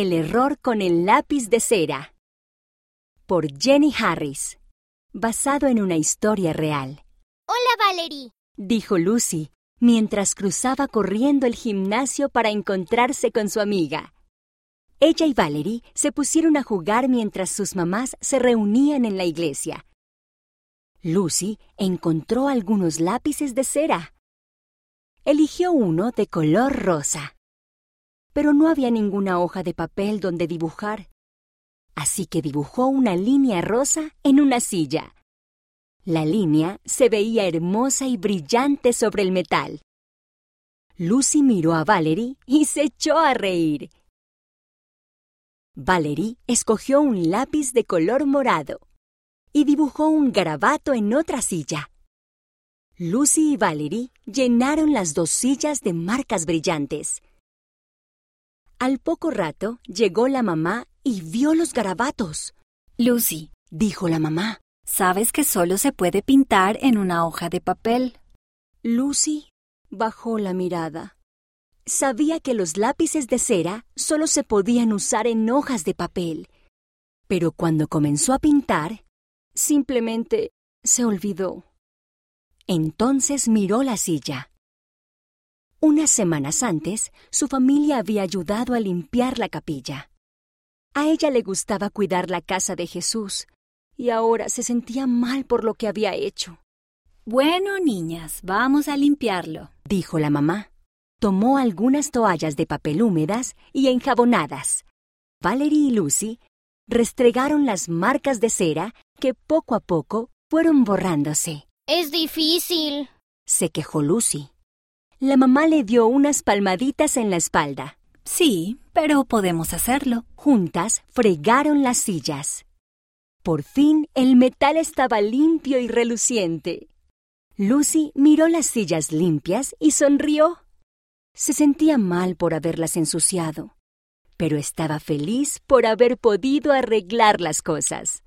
El error con el lápiz de cera. Por Jenny Harris. Basado en una historia real. Hola, Valerie. Dijo Lucy mientras cruzaba corriendo el gimnasio para encontrarse con su amiga. Ella y Valerie se pusieron a jugar mientras sus mamás se reunían en la iglesia. Lucy encontró algunos lápices de cera. Eligió uno de color rosa. Pero no había ninguna hoja de papel donde dibujar. Así que dibujó una línea rosa en una silla. La línea se veía hermosa y brillante sobre el metal. Lucy miró a Valerie y se echó a reír. Valerie escogió un lápiz de color morado y dibujó un garabato en otra silla. Lucy y Valerie llenaron las dos sillas de marcas brillantes. Al poco rato llegó la mamá y vio los garabatos. Lucy, Dijo la mamá. sabes que solo se puede pintar en una hoja de papel. Lucy bajó la mirada. Sabía que los lápices de cera solo se podían usar en hojas de papel. Pero cuando comenzó a pintar, simplemente se olvidó. Entonces miró la silla. Unas semanas antes, su familia había ayudado a limpiar la capilla. A ella le gustaba cuidar la casa de Jesús, y ahora se sentía mal por lo que había hecho. Bueno, niñas, vamos a limpiarlo. dijo la mamá. Tomó algunas toallas de papel húmedas y enjabonadas. Valerie y Lucy restregaron las marcas de cera que poco a poco fueron borrándose. Es difícil. Se quejó Lucy. La mamá le dio unas palmaditas en la espalda. Sí, pero podemos hacerlo. Juntas fregaron las sillas. Por fin el metal estaba limpio y reluciente. Lucy miró las sillas limpias y sonrió. Se sentía mal por haberlas ensuciado, pero estaba feliz por haber podido arreglar las cosas.